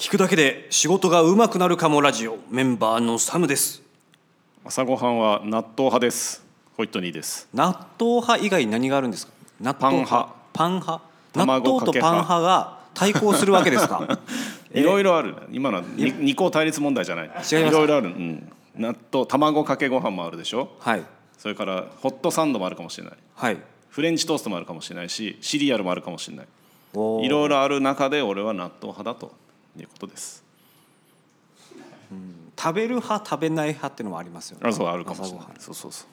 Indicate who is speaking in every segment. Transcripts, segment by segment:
Speaker 1: 聞くだけで仕事が上手くなるかもラジオ。メンバーのサムです。
Speaker 2: 朝ごはんは納豆派です。ホイットニーです。
Speaker 1: 納豆派以外に何があるんですか？納豆
Speaker 2: パン派。
Speaker 1: パン派？納豆とパン派が対抗するわけですか？
Speaker 2: いろいろある。今のはに二項対立問題じゃない。
Speaker 1: 違います。
Speaker 2: いろいろある、うん、納豆卵かけご飯もあるでしょ？
Speaker 1: はい。
Speaker 2: それからホットサンドもあるかもしれない。
Speaker 1: はい。
Speaker 2: フレンチトーストもあるかもしれないしシリアルもあるかもしれない。いろいろある中で俺は納豆派だということです。
Speaker 1: 食べる派食べない派っていうのもありますよね。
Speaker 2: あそうあるかもしれない。そうそうそ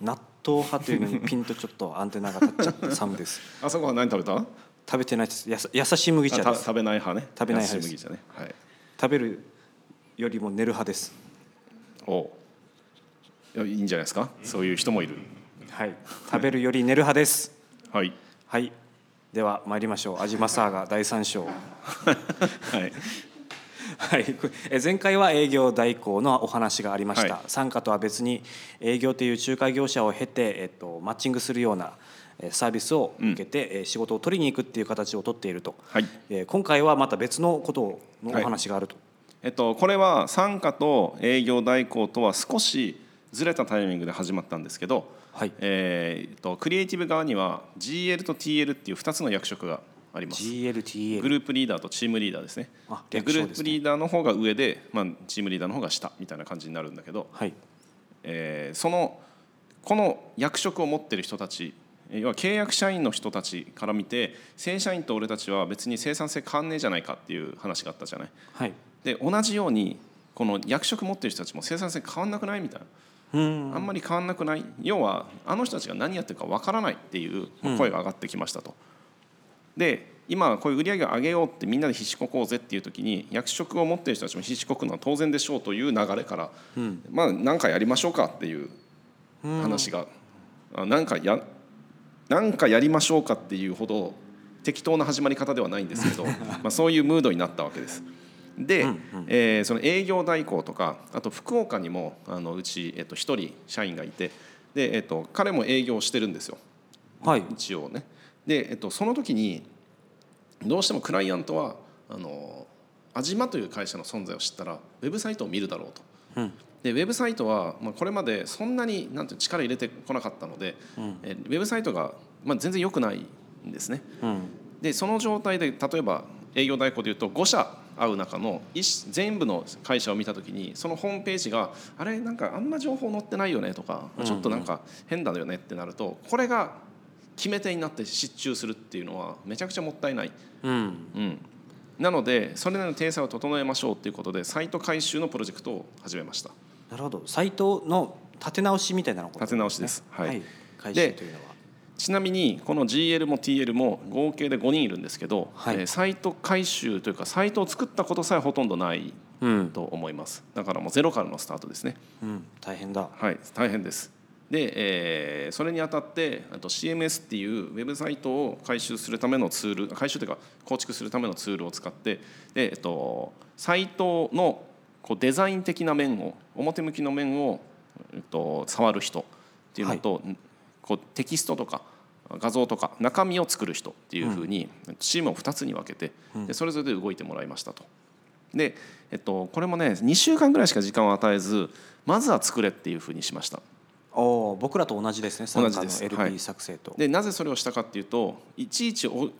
Speaker 2: う。
Speaker 1: 納豆派というのにピンとちょっとアンテナが立っちゃったサムです。
Speaker 2: 朝ごはん何食べた？
Speaker 1: 食べてないです。やさ優しい麦茶です。
Speaker 2: 食べない派ね。
Speaker 1: 食べない派
Speaker 2: 麦茶ね。はい。
Speaker 1: 食べるよりも寝る派です。
Speaker 2: お。ういやいいんじゃないですか？そういう人もいる。
Speaker 1: はい。食べるより寝る派です。
Speaker 2: はい。
Speaker 1: はいでは参りましょう。安島サーガ第3章。
Speaker 2: はい。
Speaker 1: はい、え前回は営業代行のお話がありました、
Speaker 2: はい。
Speaker 1: 参加とは別に営業という仲介業者を経て、えっと、マッチングするようなえサービスを受けて、え仕事を取りに行くっていう形を取っていると、
Speaker 2: はい。
Speaker 1: え今回はまた別のことのお話があると、
Speaker 2: えっと、これは傘下と営業代行とは少しずれたタイミングで始まったんですけど、
Speaker 1: はい。
Speaker 2: えーと、クリエイティブ側には GL と TL っていう2つの役職があります。
Speaker 1: GLTA
Speaker 2: グループリーダーとチームリーダーですね。
Speaker 1: あ
Speaker 2: で
Speaker 1: ね。
Speaker 2: グループリーダーの方が上で、まあ、チームリーダーの方が下みたいな感じになるんだけど、
Speaker 1: はい。
Speaker 2: えーそのこの役職を持ってる人たちえー要は契約社員の人たちから見て正社員と俺たちは別に生産性変わんねえじゃないかっていう話があったじゃない。
Speaker 1: はい。
Speaker 2: で同じようにこの役職持ってる人たちも生産性変わんなくないみたいな。
Speaker 1: うん
Speaker 2: あんまり変わんなくない？要はあの人たちが何やってるかわからないっていう声が上がってきましたと。で今こういう売り上げを上げようってみんなで必死ここうぜっていう時に役職を持ってる人たちも必死こくのは当然でしょうという流れから、まあ何かやりましょうかっていう話が、あなんかやなんかやりましょうかっていうほど適当な始まり方ではないんですけど まあそういうムードになったわけです。で、えーその営業代行とかあと福岡にもあのうち、えっと、1人社員がいてで、えっと、彼も営業してるんですよ
Speaker 1: はい
Speaker 2: 一応ね。で、えっと、その時にどうしてもクライアントはあの安島という会社の存在を知ったらウェブサイトを見るだろうと。
Speaker 1: うん
Speaker 2: でウェブサイトは、まあ、これまでそんなになんて力入れてこなかったので、えウェブサイトが、まあ、全然良くないんですね。
Speaker 1: うん
Speaker 2: でその状態で例えば営業代行でいうと5社会う中の一全部の会社を見た時にそのホームページがあれなんかあんま情報載ってないよねとかちょっとなんか変だよねってなるとこれが決め手になって失注するっていうのはめちゃくちゃもったいない。
Speaker 1: うん。
Speaker 2: うん、なのでそれなりの体裁を整えましょうということでサイト改修のプロジェクトを始めました。
Speaker 1: なるほど。サイトの立て直しみたいなこと？
Speaker 2: 立て直しです。はい。
Speaker 1: はい。回
Speaker 2: で
Speaker 1: 収というのは
Speaker 2: ちなみにこの GL も TL も合計で5人いるんですけど、
Speaker 1: はい。
Speaker 2: えーサイト改修というかサイトを作ったことさえほとんどない
Speaker 1: うん、
Speaker 2: と思います。だからもうゼロからのスタートですね。
Speaker 1: うん、大変だ。
Speaker 2: はい。大変です。で、えーそれにあたってあと CMS っていうウェブサイトを回収するためのツール回収というか構築するためのツールを使ってで、えっと、サイトのこうデザイン的な面を表向きの面を、えっと、触る人っていうのと、こうテキストとか画像とか中身を作る人っていうふうにチームを2つに分けてでそれぞれで動いてもらいましたと。で、えっと、これもね2週間ぐらいしか時間を与えずまずは作れっていうふうにしました。
Speaker 1: おお僕らと同じですね
Speaker 2: 同じです。は
Speaker 1: LP
Speaker 2: い
Speaker 1: 作成と、
Speaker 2: でなぜそれをしたかっていうといちいちお教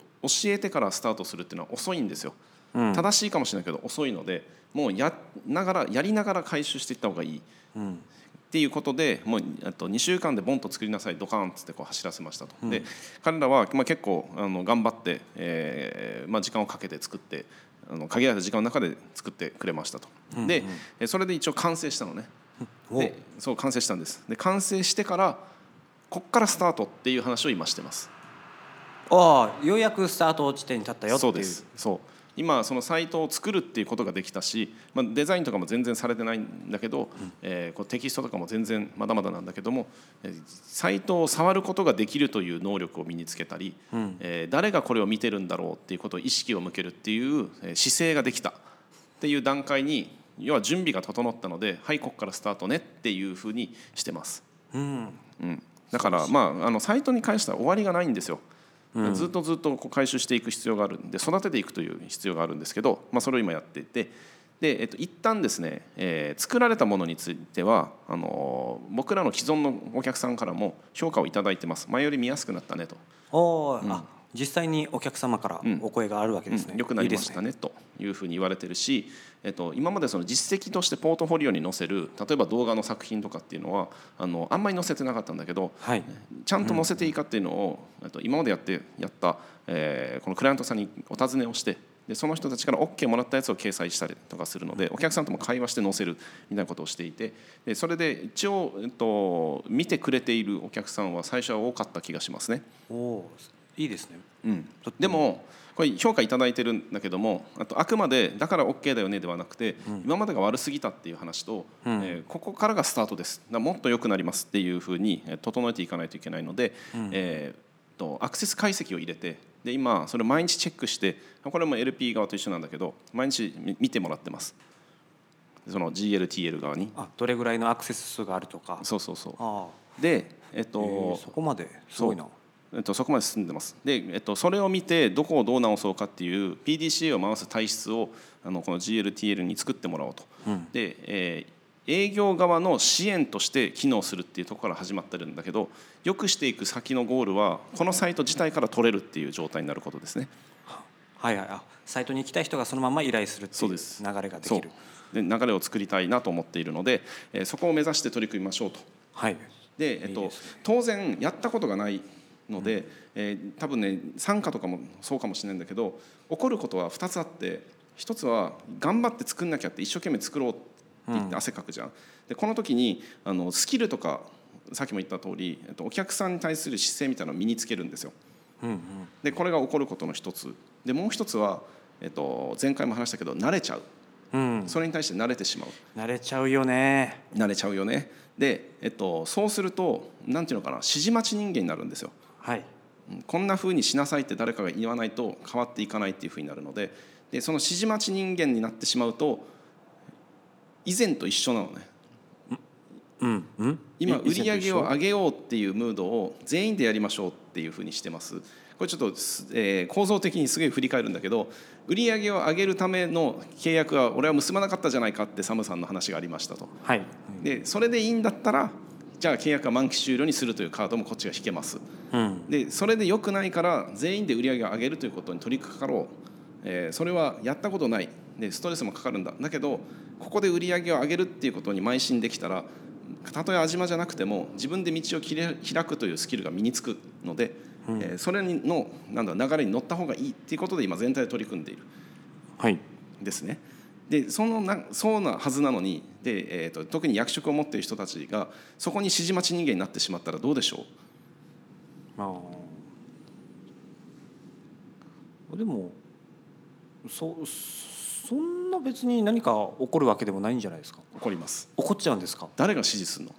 Speaker 2: えてからスタートするっていうのは遅いんですよ、
Speaker 1: うん。
Speaker 2: 正しいかもしれないけど遅いのでもうやながらやりながら回収していった方がいい。
Speaker 1: うん
Speaker 2: っていうことでもうあと2週間でボンと作りなさいドカーンっつってこう走らせましたと、で彼らはまあ結構あの頑張って、えーまあ、時間をかけて作ってあの限られた時間の中で作ってくれましたと、でえそれで一応完成したのね、
Speaker 1: お
Speaker 2: でそう完成したんです。で完成してからこっからスタートっていう話を今してます。
Speaker 1: ああようやくスタート地点に立ったよっていう。
Speaker 2: そうです。そう今そのサイトを作るっていうことができたし、まあ、デザインとかも全然されてないんだけど、えーこうテキストとかも全然まだまだなんだけども、えーサイトを触ることができるという能力を身につけたり、えー誰がこれを見てるんだろうっていうことを意識を向けるっていうえー姿勢ができたっていう段階に要は準備が整ったのではいここからスタートねっていうふうにしてます。
Speaker 1: うん
Speaker 2: うん、だからまああのサイトに関しては終わりがないんですよ。ずっとずっとこう回収していく必要があるんで育てていくという必要があるんですけど、まあ、それを今やっていてで、えっと、一旦ですね、えー、作られたものについてはあの僕らの既存のお客さんからも評価を頂いてます。前より見やすくなったねと。
Speaker 1: おうん、あ実際にお客様からお声があるわけですね。
Speaker 2: うん、よくなりましたね、ね、というふうに言われてるし、えっと、今までその実績としてポートフォリオに載せる例えば動画の作品とかっていうのはあのあんまり載せてなかったんだけど、はい、ちゃんと載せていいかっていうのを、うん、えっと、今までやってやった、えー、このクライアントさんにお尋ねをしてでその人たちから OK もらったやつを掲載したりとかするのでお客さんとも会話して載せるみたいなことをしていてでそれで一応、えっと、見てくれているお客さんは最初は多かった気がしますね。
Speaker 1: おいいですね、
Speaker 2: うん、でもこれ評価頂いてるんだけどもあとあくまでだから OK だよねではなくて、うん、今までが悪すぎたっていう話と、うん、えー、ここからがスタートです。もっと良くなりますっていうふうに整えていかないといけないので、うん、えー、とアクセス解析を入れてで今それを毎日チェックしてこれも LP 側と一緒なんだけど毎日見てもらってます。その GLTL 側に。
Speaker 1: あどれぐらいのアクセス数があるとか。
Speaker 2: そうそうそう。でえっと、え
Speaker 1: ー、そこまですごいな
Speaker 2: えっと、そこまで進んでます。で、えっと、それを見てどこをどう直そうかっていう PDCA を回す体質をあのこの GLTL に作ってもらおうと。うん、で、えー、営業側の支援として機能するっていうところから始まってるんだけどよくしていく先のゴールはこのサイト自体から取れるっていう状態になることですね。
Speaker 1: はいはい、あサイトに行きたい人がそのまま依頼するっていう流れができる
Speaker 2: で流れを作りたいなと思っているので、えー、そこを目指して取り組みましょうと。
Speaker 1: はい
Speaker 2: でえっと、いいね、当然やったことがないので、えー、多分ね参加とかもそうかもしれないんだけど起こることは2つあって1つは頑張って作んなきゃって一生懸命作ろうって言って汗かくじゃん。でこの時にあのスキルとかさっきも言った通り、えっと、お客さんに対する姿勢みたいなのを身につけるんですよ。うんうん、でこれが起こることの一つ。でもう一つは、えっと、前回も話したけど慣れちゃう、うん、それに対して慣れてしまう。
Speaker 1: 慣れちゃうよね。
Speaker 2: 慣れちゃうよね。で、えっと、そうすると何ていうのかな指示待ち人間になるんですよ
Speaker 1: はい、
Speaker 2: こんなふうにしなさいって誰かが言わないと変わっていかないっていうふうになるのででその指示待ち人間になってしまうと以前と一緒なのね。
Speaker 1: うんうん、
Speaker 2: 今売り上げを上げようっていうムードを全員でやりましょうっていうふうにしてます。これちょっと、えー、構造的にすげえ振り返るんだけど売り上げを上げるための契約は俺は結ばなかったじゃないかってサムさんの話がありましたと。
Speaker 1: はい、
Speaker 2: でそれでいいんだったらじゃあ契約は満期終了にするというカードもこっちが引けます、うん、でそれでよくないから全員で売り上げを上げるということに取り掛かろう、えー、それはやったことない。でストレスもかかるんだ。だけどここで売り上げを上げるっていうことに邁進できたらたとえ味間じゃなくても自分で道を開くというスキルが身につくので、うん、えー、それのなんだ流れに乗った方がいいっていうことで今全体で取り組んでいる、
Speaker 1: はい、
Speaker 2: ですね。でそのなそうなはずなのにで、えーと、特に役職を持っている人たちがそこに指示待ち人間になってしまったらどうでしょ
Speaker 1: う？あ。でもそそんな別に何か起こるわけでもないんじゃないですか？
Speaker 2: 起こります。
Speaker 1: 起こっちゃうんですか？
Speaker 2: 誰が指示するの？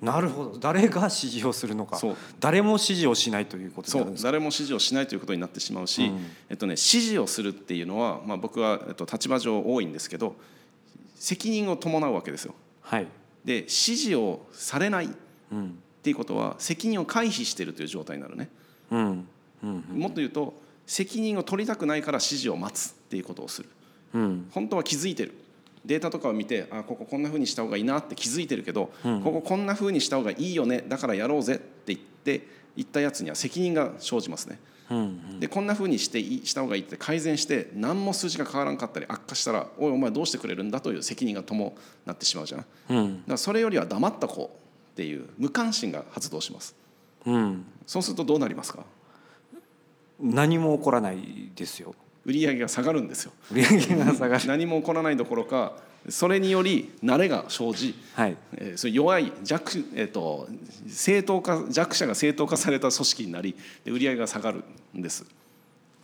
Speaker 1: なるほど。誰が指示をするのか。誰も指示をしないということ
Speaker 2: そう。誰も指示をしないということになってしまうし、うん、えっとね、指示をするっていうのは、まあ、僕は、えっと、立場上多いんですけど責任を伴うわけですよ。
Speaker 1: はい、
Speaker 2: で指示をされないっていうことは責任を回避しているという状態になるね。
Speaker 1: うんう
Speaker 2: ん、もっと言うと責任を取りたくないから指示を待つっていうことをする。うん、本当は気づいてるデータとかを見てあこここんなふうにした方がいいなって気づいてるけど、うん、こここんなふうにした方がいいよねだからやろうぜって言って言ったやつには責任が生じますね。うんうん、でこんなふうにしてした方がいいって改善して何も数字が変わらんかったり悪化したら「おいお前どうしてくれるんだ」という責任が伴なってしまうじゃん。うん、だからそれよりは黙ったこうっていう無関心が発動します。
Speaker 1: うん、
Speaker 2: そうするとどうなりますか？
Speaker 1: 何も起こらないですよ。
Speaker 2: 売上が下がるんですよ。
Speaker 1: 売上が下がる。
Speaker 2: 何も起こらないどころかそれにより慣れが生じ、
Speaker 1: はい。
Speaker 2: えー、それ弱い弱,、えーと、正当化弱者が正当化された組織になり売上が下がるんです。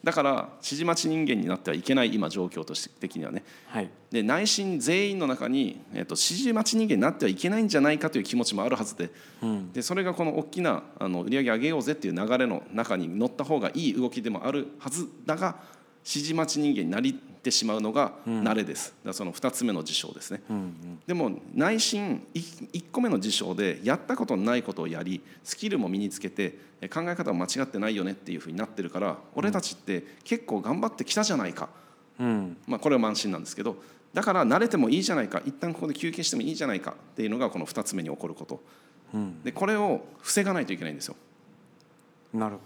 Speaker 2: だから指示待ち人間になってはいけない今状況として的にはね、
Speaker 1: はい、
Speaker 2: で内心全員の中に、えーと、指示待ち人間になってはいけないんじゃないかという気持ちもあるはずで。うん、でそれがこの大きなあの売上上げようぜっていう流れの中に乗った方がいい動きでもあるはずだが指示待ち人間になりてしまうのが慣れです、だからその2つ目の事象ですね、
Speaker 1: うんうん。
Speaker 2: でも内心1個目の事象でやったことのないことをやりスキルも身につけてえ考え方は間違ってないよねっていうふうになってるから俺たちって結構頑張ってきたじゃないか、
Speaker 1: うん。
Speaker 2: まあ、これは慢心なんですけどだから慣れてもいいじゃないか一旦ここで休憩してもいいじゃないかっていうのがこの2つ目に起こること。
Speaker 1: うん。
Speaker 2: でこれを防がないといけないんですよ。
Speaker 1: なるほ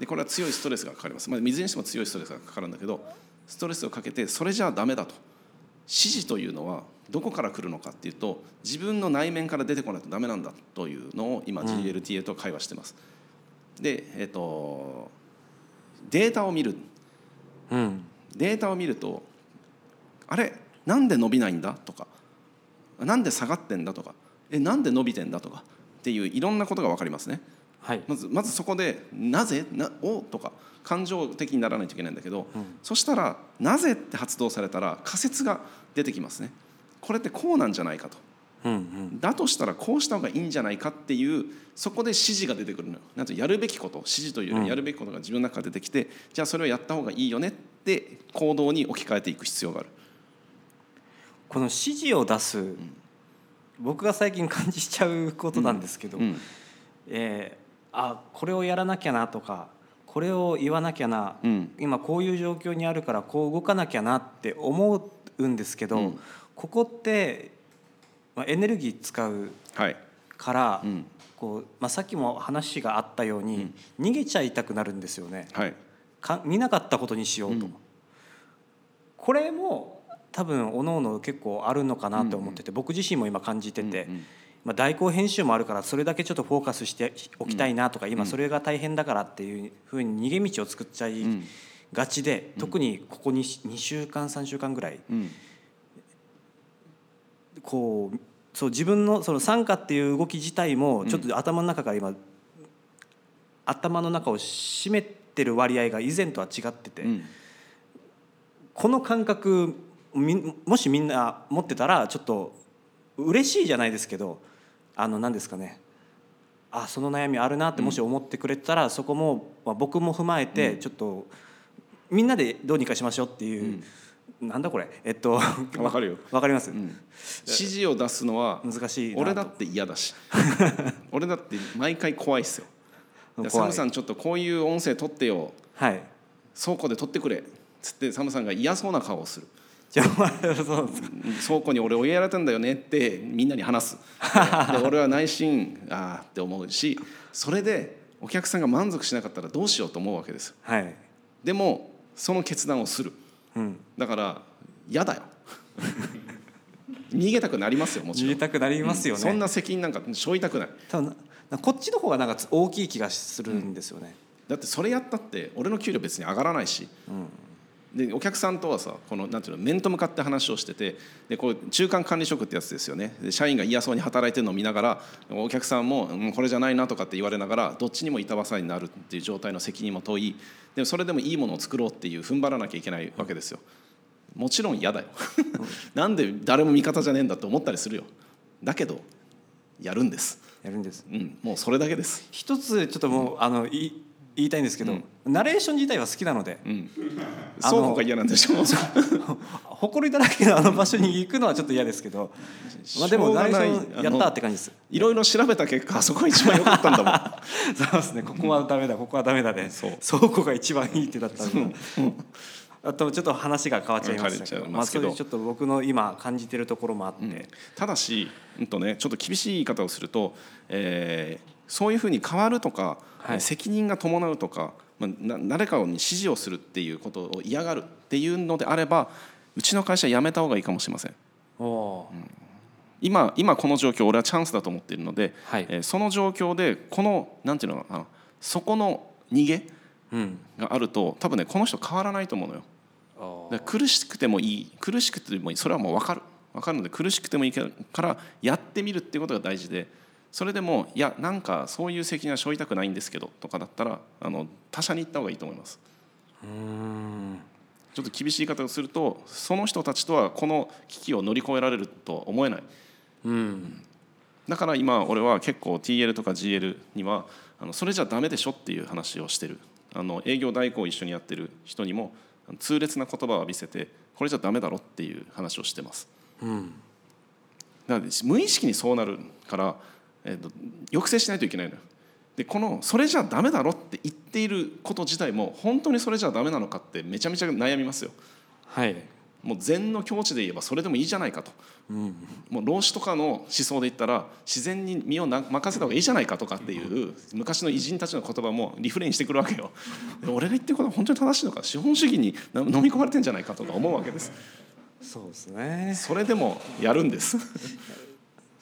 Speaker 2: でこれは強いストレスがかかります、まあ、水にしても強いストレスがかかるんだけどストレスをかけてそれじゃあダメだと。指示というのはどこから来るのかっていうと自分の内面から出てこないとダメなんだというのを今 GLTA と会話してます、でえっ、とデータを見る。
Speaker 1: どうん。
Speaker 2: データを見るとあれ？なんで伸びないんだ？とか。なんで下がってんだ？とか。えなんで伸びてんだ？とか。っていういろんなことが分かりますね
Speaker 1: はい。
Speaker 2: まずまずそこで「なぜ?な」お？とか感情的にならないといけないんだけど、そしたら「なぜ?」って発動されたら仮説が出てきますね。これってこうなんじゃないかと。
Speaker 1: うんうん。
Speaker 2: だとしたらこうした方がいいんじゃないかっていうそこで指示が出てくるのよ。なんとやるべきこと指示というよりやるべきことが自分の中から出てきて、じゃあそれをやった方がいいよねって行動に置き換えていく必要がある。
Speaker 1: この指示を出す、僕が最近感じちゃうことなんですけど、
Speaker 2: うん。
Speaker 1: えーあこれをやらなきゃなとかこれを言わなきゃな、
Speaker 2: うん。
Speaker 1: 今こういう状況にあるからこう動かなきゃなって思うんですけど、
Speaker 2: うん。
Speaker 1: ここって、まあ、エネルギー使う
Speaker 2: はい。
Speaker 1: から、
Speaker 2: うん。
Speaker 1: こうまあ、さっきも話があったように、逃げちゃいたくなるんですよね。
Speaker 2: はい。
Speaker 1: か見なかったことにしようと、
Speaker 2: うん。
Speaker 1: これも多分おのおの結構あるのかなと思ってて、僕自身も今感じてて、まあ、代行編集もあるからそれだけちょっとフォーカスしておきたいなとか、今それが大変だからっていうふうに逃げ道を作っちゃい
Speaker 2: うん
Speaker 1: がちで、特にここに2週間3週間ぐらい
Speaker 2: うん。
Speaker 1: こうそう自分のその参加っていう動き自体もちょっと頭の中から今、頭の中を占めてる割合が以前とは違ってて。
Speaker 2: うん。
Speaker 1: この感覚みもしみんな持ってたらちょっと嬉しいじゃないですけどあの何ですかね。あその悩みあるなってもし思ってくれてたら、そこも、まあ、僕も踏まえてちょっとみんなでどうにかしましょうっていう、なんだこれ。えっと
Speaker 2: わかるよ。
Speaker 1: わかります、
Speaker 2: うん。指示を出すのは
Speaker 1: 難しい
Speaker 2: 俺だって嫌だし。俺だって毎回怖いっすよ。サムさんちょっとこういう音声取ってよ。
Speaker 1: はい。
Speaker 2: 倉庫で取ってくれ。つってサムさんが嫌そうな顔をする
Speaker 1: じゃあまあそうですか。
Speaker 2: うん倉庫に俺追いやられてんだよねってみんなに話す。で俺は内心ああって思うしそれでお客さんが満足しなかったらどうしようと思うわけです。
Speaker 1: はい、
Speaker 2: でもその決断をする。
Speaker 1: うん、
Speaker 2: だから嫌だよ。逃げたくなりますよもちろん。
Speaker 1: 逃げたくなりますよね、
Speaker 2: そんな責任なんか背負いたくない。
Speaker 1: 多分なこっちの方がなんか大きい気がするんですよね、
Speaker 2: だってそれやったって俺の給料別に上がらないし、でお客さんとはさこのなんていうの面と向かって話をしててでこう中間管理職ってやつですよね。で社員が嫌そうに働いてるのを見ながらお客さんも、うん、これじゃないなとかって言われながらどっちにも板挟みになるっていう状態の責任も問いでもそれでもいいものを作ろうっていう踏ん張らなきゃいけないわけですよ。もちろん嫌だよ。なんで誰も味方じゃねえんだって思ったりするよ。だけどやるんです、
Speaker 1: やるんです。
Speaker 2: うん、もうそれだけです、
Speaker 1: 一つちょっともうあのい言いたいんですけど、ナレーション自体は好きなので
Speaker 2: うん、
Speaker 1: あの
Speaker 2: 双方が嫌なんでしょう。
Speaker 1: 誇りだらけのあの場所に行くのはちょっと嫌ですけど、まあ、でもナレーションやったって感じです。
Speaker 2: いろいろ調べた結果あそこが一番良かったんだもん。
Speaker 1: そうですね。ここはダメだ。ここはダメだで、
Speaker 2: そう。
Speaker 1: 倉庫が一番いいってだったんで。あとちょっと話が変わっちゃいましたけど
Speaker 2: 変わっちゃい
Speaker 1: まあ、
Speaker 2: ますけど。
Speaker 1: それでちょっと僕の今感じてるところもあって、
Speaker 2: ただし、うんとね、ちょっと厳しい言い方をすると、えーそういうふうに変わるとか、
Speaker 1: はい。
Speaker 2: 責任が伴うとか、まあ、な誰かに指示をするっていうことを嫌がるっていうのであればうちの会社辞めた方がいいかもしれません。
Speaker 1: おお
Speaker 2: 今今この状況俺はチャンスだと思っているので、
Speaker 1: はい。
Speaker 2: えーその状況でこのなんていうのかなそこの逃げ
Speaker 1: うん。
Speaker 2: があると多分ねこの人変わらないと思うのよ。苦しくてもいい。苦しくてもいい。それはもう分かる。分かるので苦しくてもいいからやってみるっていうことが大事でそれでもいやなんかそういう責任は背負いたくないんですけどとかだったらあの他社に行った方がいいと思います。
Speaker 1: うん。
Speaker 2: ちょっと厳しい言い方をするとその人たちとはこの危機を乗り越えられるとは思えない。
Speaker 1: うん。
Speaker 2: だから今俺は結構 TL とか GL にはあのそれじゃダメでしょっていう話をしてる。あの営業代行を一緒にやってる人にも痛烈な言葉を浴びせてこれじゃダメだろっていう話をしてます。
Speaker 1: うん。
Speaker 2: だから無意識にそうなるから、えーと抑制しないといけないのよ。でこのそれじゃダメだろって言っていること自体も本当にそれじゃダメなのかってめちゃめちゃ悩みますよ。
Speaker 1: はい
Speaker 2: もう禅の境地で言えばそれでもいいじゃないかと、
Speaker 1: うん
Speaker 2: もう老子とかの思想で言ったら自然に身をな任せた方がいいじゃないかとかっていう昔の偉人たちの言葉もリフレインしてくるわけよ。で俺が言ってることは本当に正しいのか資本主義にな飲み込まれてんじゃないかとか思うわけです。
Speaker 1: そうですね
Speaker 2: それでもやるんです。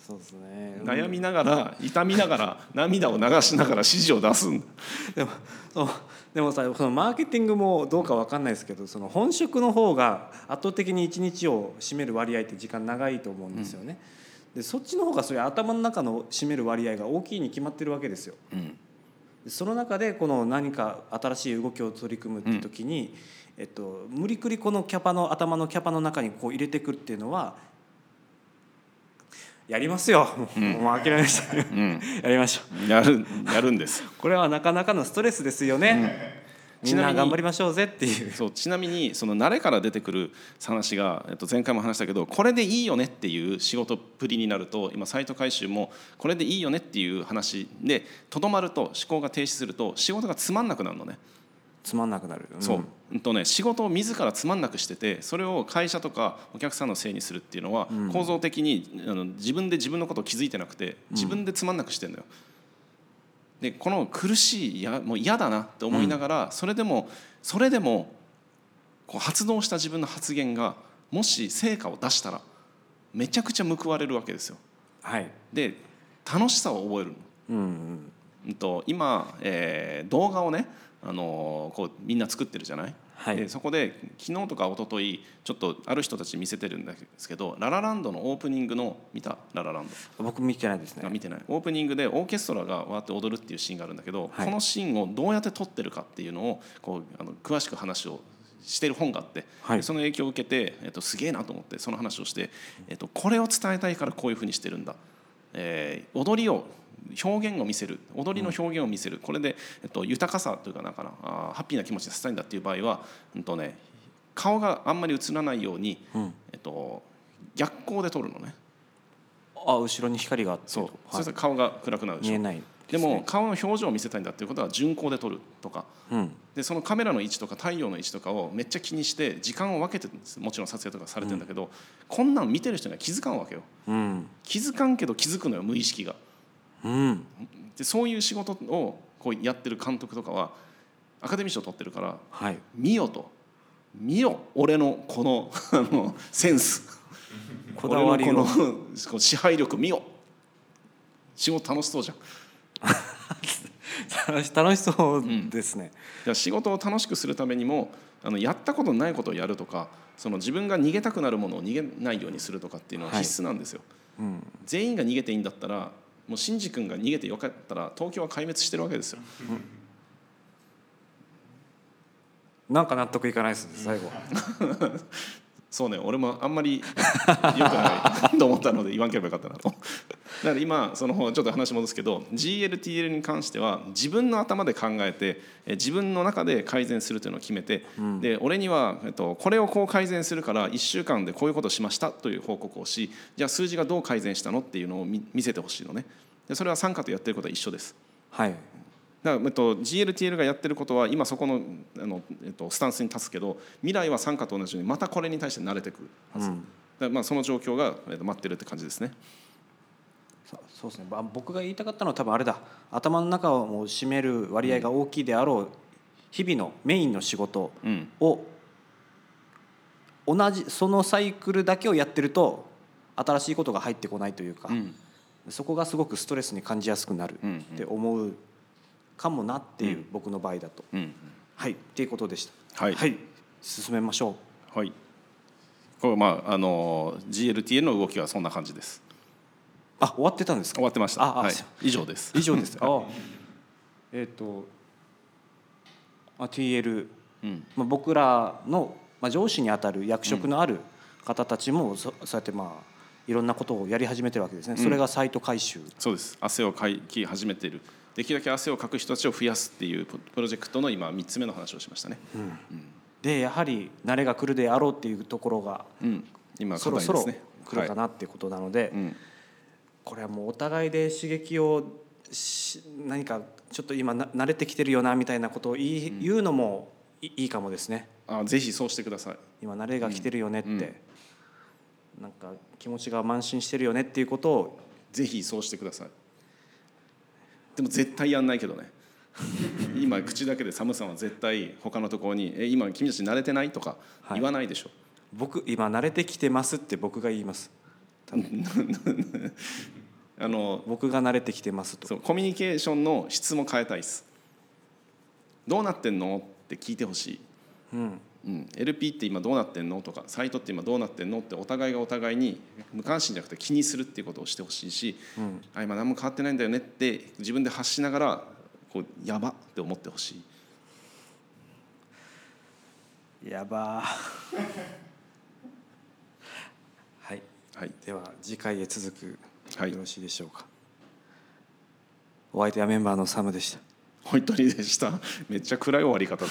Speaker 1: そうですね
Speaker 2: 悩みながら痛みながら涙を流しながら指示を出すんだ。
Speaker 1: でもそうでもさそのマーケティングもどうかわかんないですけどその本職の方が圧倒的に一日を占める割合って時間長いと思うんですよね。でそっちの方がそれ頭の中の占める割合が大きいに決まってるわけですよ。
Speaker 2: うん
Speaker 1: でその中でこの何か新しい動きを取り組むっていう時に、えっと、無理くりこのキャパの頭のキャパの中にこう入れてくるっていうのはやりますよ、もう諦めました、
Speaker 2: うん、
Speaker 1: やりましょう。
Speaker 2: やるやるんです。
Speaker 1: これはなかなかのストレスですよね、みんな頑張りましょうぜっていう。
Speaker 2: そうちなみにその慣れから出てくる話が、えっと、前回も話したけどこれでいいよねっていう仕事っぷりになると今サイト回収もこれでいいよねっていう話でとどまると思考が停止すると仕事がつまんなくなるのね。
Speaker 1: つまんなくなる、ん
Speaker 2: そう、うん。とね、仕事を自らつまんなくしててそれを会社とかお客さんのせいにするっていうのは、構造的にあの自分で自分のことを気づいてなくて自分でつまんなくしてるのよ。でこの苦しいやもう嫌だなって思いながら、それでもそれでもこう発動した自分の発言がもし成果を出したらめちゃくちゃ報われるわけですよ。
Speaker 1: はい、
Speaker 2: で楽しさを覚えるの。
Speaker 1: うんうん、
Speaker 2: うんと今、えー動画をね、あのーこうみんな作ってるじゃない、
Speaker 1: はい。
Speaker 2: でそこで昨日とか一昨日ちょっとある人たちに見せてるんですけどララランドのオープニングの見た？ラララン
Speaker 1: 僕見てないですね。
Speaker 2: 見てない。オープニングでオーケストラがわーって踊るっていうシーンがあるんだけど、
Speaker 1: はい。
Speaker 2: このシーンをどうやって撮ってるかっていうのをこうあの詳しく話をしてる本があって、
Speaker 1: はい。
Speaker 2: その影響を受けて、えっと、すげえなと思ってその話をして、えっと、これを伝えたいからこういうふうにしてるんだ、えー踊りを表現を見せる踊りの表現を見せる。これで、えっと、豊かさというかなんかなあーハッピーな気持ちにさせたいんだっていう場合は、うんとね、顔があんまり映らないように、
Speaker 1: うん。
Speaker 2: えっと、逆光で撮るのね。
Speaker 1: あ後ろに光があって。
Speaker 2: そう、
Speaker 1: はい。
Speaker 2: そしたら顔が暗くなるでしょ。
Speaker 1: 見えない
Speaker 2: でも顔の表情を見せたいんだっていうことは順光で撮るとか。
Speaker 1: うん。
Speaker 2: でそのカメラの位置とか太陽の位置とかをめっちゃ気にして時間を分けてもちろん撮影とかされてるんだけど、こんなん見てる人には気づかんわけよ。
Speaker 1: うん。
Speaker 2: 気づかんけど気づくのよ無意識が
Speaker 1: うん。
Speaker 2: でそういう仕事をこうやってる監督とかはアカデミー賞取ってるから
Speaker 1: はい。
Speaker 2: 見よと。見よ俺のこの あのセンス。
Speaker 1: こだわり
Speaker 2: の支配力見よ。仕事楽しそうじゃん。
Speaker 1: 楽しそうですね、
Speaker 2: だから仕事を楽しくするためにもあのやったことないことをやるとかその自分が逃げたくなるものを逃げないようにするとかっていうのは
Speaker 1: はい。
Speaker 2: 必須なんですよ、
Speaker 1: うん、
Speaker 2: 全員が逃げていいんだったらもうシンジ君が逃げてよかったら東京は壊滅してるわけですよ。
Speaker 1: なんか納得いかないです最後
Speaker 2: そうね俺もあんまり良くないと思ったので言わんければよかったなと。だから今そのちょっと話戻すけど GLTL に関しては自分の頭で考えてえ自分の中で改善するというのを決めて、で俺には、えっと、これをこう改善するから1週間でこういうことをしましたという報告をしじゃあ数字がどう改善したのっていうのを見見せてほしいのね。でそれは参加とやってることは一緒です。
Speaker 1: はい
Speaker 2: だから、えっと、GLTL がやってることは今そこのあの、えっと、スタンスに立つけど未来は参加と同じようにまたこれに対して慣れてくるはず、だからまあその状況が、えっと、待ってるって感じですね。
Speaker 1: そうですね。まあ僕が言いたかったのは多分あれだ。頭の中を占める割合が大きいであろう日々のメインの仕事
Speaker 2: うん。
Speaker 1: を同じそのサイクルだけをやってると新しいことが入ってこないというか、
Speaker 2: うん。
Speaker 1: そこがすごくストレスに感じやすくなる
Speaker 2: うん
Speaker 1: って思うかもなっていう、
Speaker 2: うん。
Speaker 1: 僕の場合だと。
Speaker 2: うん
Speaker 1: はいっていうことでした。
Speaker 2: はい。
Speaker 1: 進めましょう。
Speaker 2: はい。これまああの GLTL の動きはそんな感じです。
Speaker 1: あ終わってたんですか？
Speaker 2: 終わってました。はい。以上です。
Speaker 1: 以上です。あえっ、とあ TL、
Speaker 2: うん。
Speaker 1: まあ、僕らの、まあ、上司にあたる役職のある方たちもそそうやってまあいろんなことをやり始めてるわけですね。それがサイト回収。
Speaker 2: そうです。汗をかき始めているできるだけ汗をかく人たちを増やすっていうププロジェクトの今3つ目の話をしましたね、
Speaker 1: でやはり慣れが来るであろうっていうところが
Speaker 2: うん、今
Speaker 1: そろそろ
Speaker 2: 課題ですね
Speaker 1: 来るかなっていうことなので、
Speaker 2: うん。
Speaker 1: これはもうお互いで刺激をし何かちょっと今な慣れてきてるよなみたいなことを言い、言うのもいいいかもですね。
Speaker 2: あぜひそうしてください。
Speaker 1: 今慣れが来てるよねって、
Speaker 2: うんうん。
Speaker 1: なんか気持ちが慢心してるよねっていうことを
Speaker 2: ぜひそうしてくださいでも絶対やんないけどね。今口だけでサムさんは絶対他のところに「え今君たち慣れてない?」とか
Speaker 1: はい。
Speaker 2: 言わないでしょ、
Speaker 1: 僕今慣れてきてますって僕が言います。
Speaker 2: あの
Speaker 1: 僕が慣れてきてますと。
Speaker 2: そうコミュニケーションの質も変えたいですどうなってんの？って聞いてほしい、
Speaker 1: うん
Speaker 2: うん、LP って今どうなってんの？とかサイトって今どうなってんの？ってお互いがお互いに無関心じゃなくて気にするっていうことをしてほしいし、
Speaker 1: うん。
Speaker 2: あ今何も変わってないんだよねって自分で発しながらこうやばって思ってほしい。
Speaker 1: やば。ーはい。
Speaker 2: はい。
Speaker 1: では次回へ続く、
Speaker 2: はい。
Speaker 1: よろしいでしょうか。お相手はメンバーのサムでした。
Speaker 2: 本当にでした。めっちゃ暗い終わり方だ